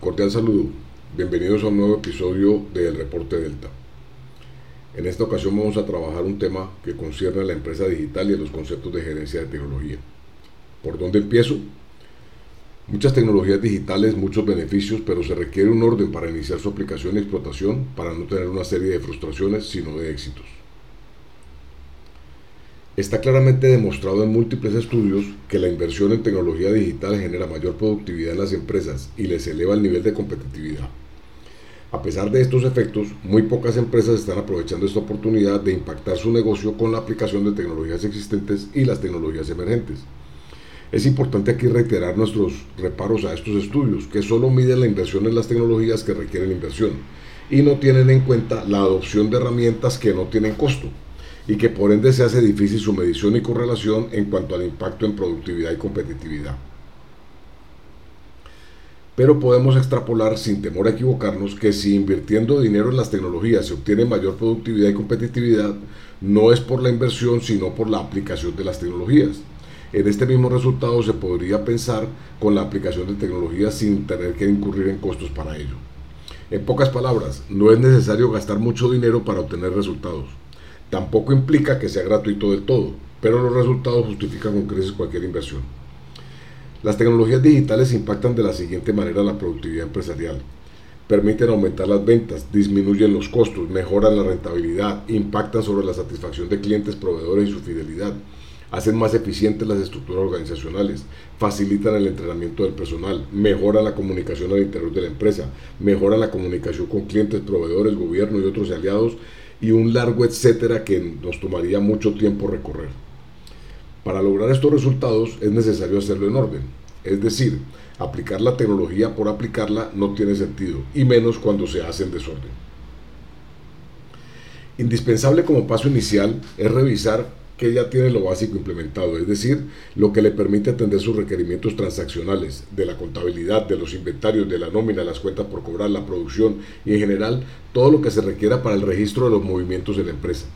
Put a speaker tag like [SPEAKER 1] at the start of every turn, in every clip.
[SPEAKER 1] Cordial saludo, bienvenidos a un nuevo episodio del Reporte Delta. En esta ocasión vamos a trabajar un tema que concierne a la empresa digital y a los conceptos de gerencia de tecnología. ¿Por dónde empiezo? Muchas tecnologías digitales, muchos beneficios, pero se requiere un orden para iniciar su aplicación y explotación para no tener una serie de frustraciones, sino de éxitos. Está claramente demostrado en múltiples estudios que la inversión en tecnología digital genera mayor productividad en las empresas y les eleva el nivel de competitividad. A pesar de estos efectos, muy pocas empresas están aprovechando esta oportunidad de impactar su negocio con la aplicación de tecnologías existentes y las tecnologías emergentes. Es importante aquí reiterar nuestros reparos a estos estudios, que solo miden la inversión en las tecnologías que requieren inversión y no tienen en cuenta la adopción de herramientas que no tienen costo y que por ende se hace difícil su medición y correlación en cuanto al impacto en productividad y competitividad. Pero podemos extrapolar sin temor a equivocarnos que si invirtiendo dinero en las tecnologías se obtiene mayor productividad y competitividad, no es por la inversión, sino por la aplicación de las tecnologías. En este mismo resultado se podría pensar con la aplicación de tecnologías sin tener que incurrir en costos para ello. En pocas palabras, no es necesario gastar mucho dinero para obtener resultados. Tampoco implica que sea gratuito del todo, pero los resultados justifican con creces cualquier inversión. Las tecnologías digitales impactan de la siguiente manera la productividad empresarial. Permiten aumentar las ventas, disminuyen los costos, mejoran la rentabilidad, impactan sobre la satisfacción de clientes, proveedores y su fidelidad, hacen más eficientes las estructuras organizacionales, facilitan el entrenamiento del personal, mejoran la comunicación al interior de la empresa, mejoran la comunicación con clientes, proveedores, gobierno y otros aliados y un largo etcétera que nos tomaría mucho tiempo recorrer. Para lograr estos resultados es necesario hacerlo en orden, es decir, aplicar la tecnología por aplicarla no tiene sentido, y menos cuando se hace en desorden. Indispensable como paso inicial es revisar que ya tiene lo básico implementado, es decir, lo que le permite atender sus requerimientos transaccionales de la contabilidad, de los inventarios, de la nómina, las cuentas por cobrar, la producción y en general todo lo que se requiera para el registro de los movimientos de la empresa.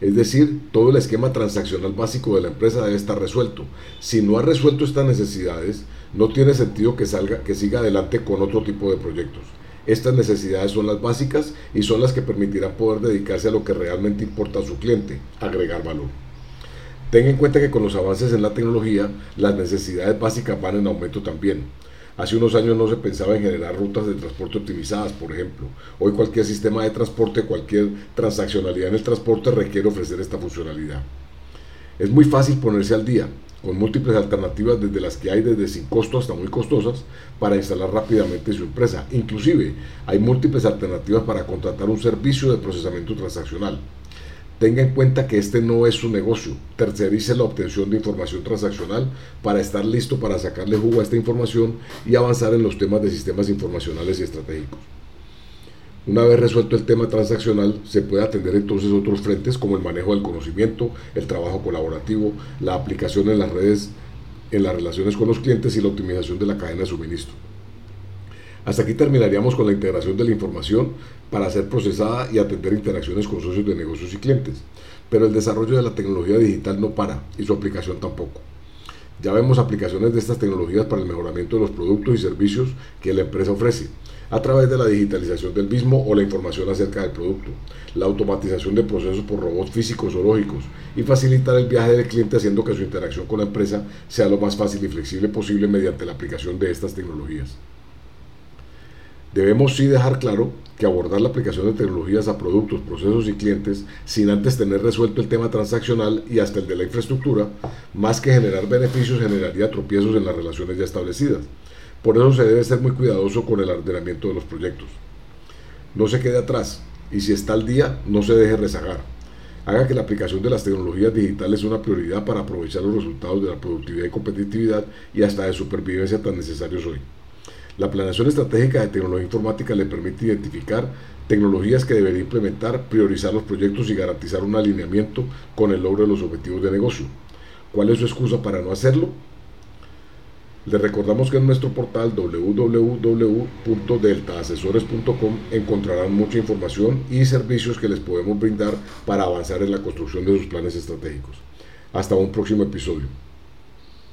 [SPEAKER 1] Es decir, todo el esquema transaccional básico de la empresa debe estar resuelto. Si no ha resuelto estas necesidades, no tiene sentido que, salga, que siga adelante con otro tipo de proyectos. Estas necesidades son las básicas y son las que permitirán poder dedicarse a lo que realmente importa a su cliente, agregar valor. Tenga en cuenta que con los avances en la tecnología, las necesidades básicas van en aumento también. Hace unos años no se pensaba en generar rutas de transporte optimizadas, por ejemplo. Hoy cualquier sistema de transporte, cualquier transaccionalidad en el transporte requiere ofrecer esta funcionalidad. Es muy fácil ponerse al día, con múltiples alternativas desde las que hay desde sin costo hasta muy costosas para instalar rápidamente su empresa. Inclusive hay múltiples alternativas para contratar un servicio de procesamiento transaccional. Tenga en cuenta que este no es su negocio. Tercerice la obtención de información transaccional para estar listo para sacarle jugo a esta información y avanzar en los temas de sistemas informacionales y estratégicos. Una vez resuelto el tema transaccional, se puede atender entonces otros frentes como el manejo del conocimiento, el trabajo colaborativo, la aplicación en las redes, en las relaciones con los clientes y la optimización de la cadena de suministro. Hasta aquí terminaríamos con la integración de la información para ser procesada y atender interacciones con socios de negocios y clientes. Pero el desarrollo de la tecnología digital no para y su aplicación tampoco. Ya vemos aplicaciones de estas tecnologías para el mejoramiento de los productos y servicios que la empresa ofrece a través de la digitalización del mismo o la información acerca del producto, la automatización de procesos por robots físicos o lógicos y facilitar el viaje del cliente haciendo que su interacción con la empresa sea lo más fácil y flexible posible mediante la aplicación de estas tecnologías. Debemos sí dejar claro que abordar la aplicación de tecnologías a productos, procesos y clientes sin antes tener resuelto el tema transaccional y hasta el de la infraestructura, más que generar beneficios, generaría tropiezos en las relaciones ya establecidas. Por eso se debe ser muy cuidadoso con el ordenamiento de los proyectos. No se quede atrás y si está al día, no se deje rezagar. Haga que la aplicación de las tecnologías digitales sea una prioridad para aprovechar los resultados de la productividad y competitividad y hasta de supervivencia tan necesarios hoy. La planeación estratégica de tecnología informática le permite identificar tecnologías que debería implementar, priorizar los proyectos y garantizar un alineamiento con el logro de los objetivos de negocio. ¿Cuál es su excusa para no hacerlo? Les recordamos que en nuestro portal www.deltaasesores.com encontrarán mucha información y servicios que les podemos brindar para avanzar en la construcción de sus planes estratégicos. Hasta un próximo episodio.